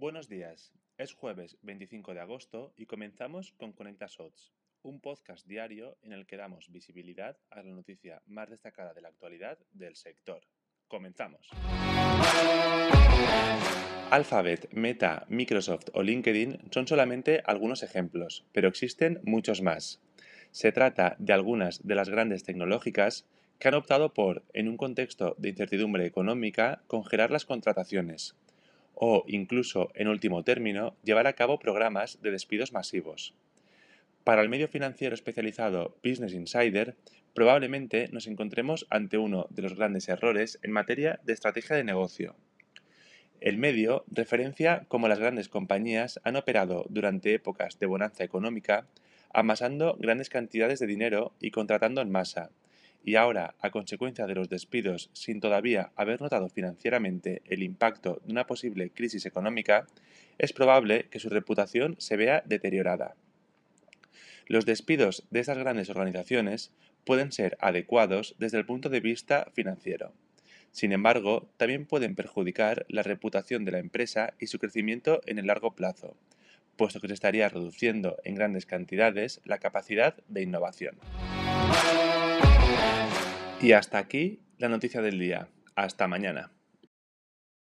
Buenos días, es jueves 25 de agosto y comenzamos con Conecta Sots, un podcast diario en el que damos visibilidad a la noticia más destacada de la actualidad del sector. Comenzamos. Alphabet, Meta, Microsoft o LinkedIn son solamente algunos ejemplos, pero existen muchos más. Se trata de algunas de las grandes tecnológicas que han optado por, en un contexto de incertidumbre económica, congelar las contrataciones o, incluso en último término, llevar a cabo programas de despidos masivos. Para el medio financiero especializado Business Insider, probablemente nos encontremos ante uno de los grandes errores en materia de estrategia de negocio. El medio referencia cómo las grandes compañías han operado durante épocas de bonanza económica, amasando grandes cantidades de dinero y contratando en masa, y ahora, a consecuencia de los despidos sin todavía haber notado financieramente el impacto de una posible crisis económica, es probable que su reputación se vea deteriorada. Los despidos de estas grandes organizaciones pueden ser adecuados desde el punto de vista financiero. Sin embargo, también pueden perjudicar la reputación de la empresa y su crecimiento en el largo plazo, puesto que se estaría reduciendo en grandes cantidades la capacidad de innovación. Y hasta aquí la noticia del día. Hasta mañana.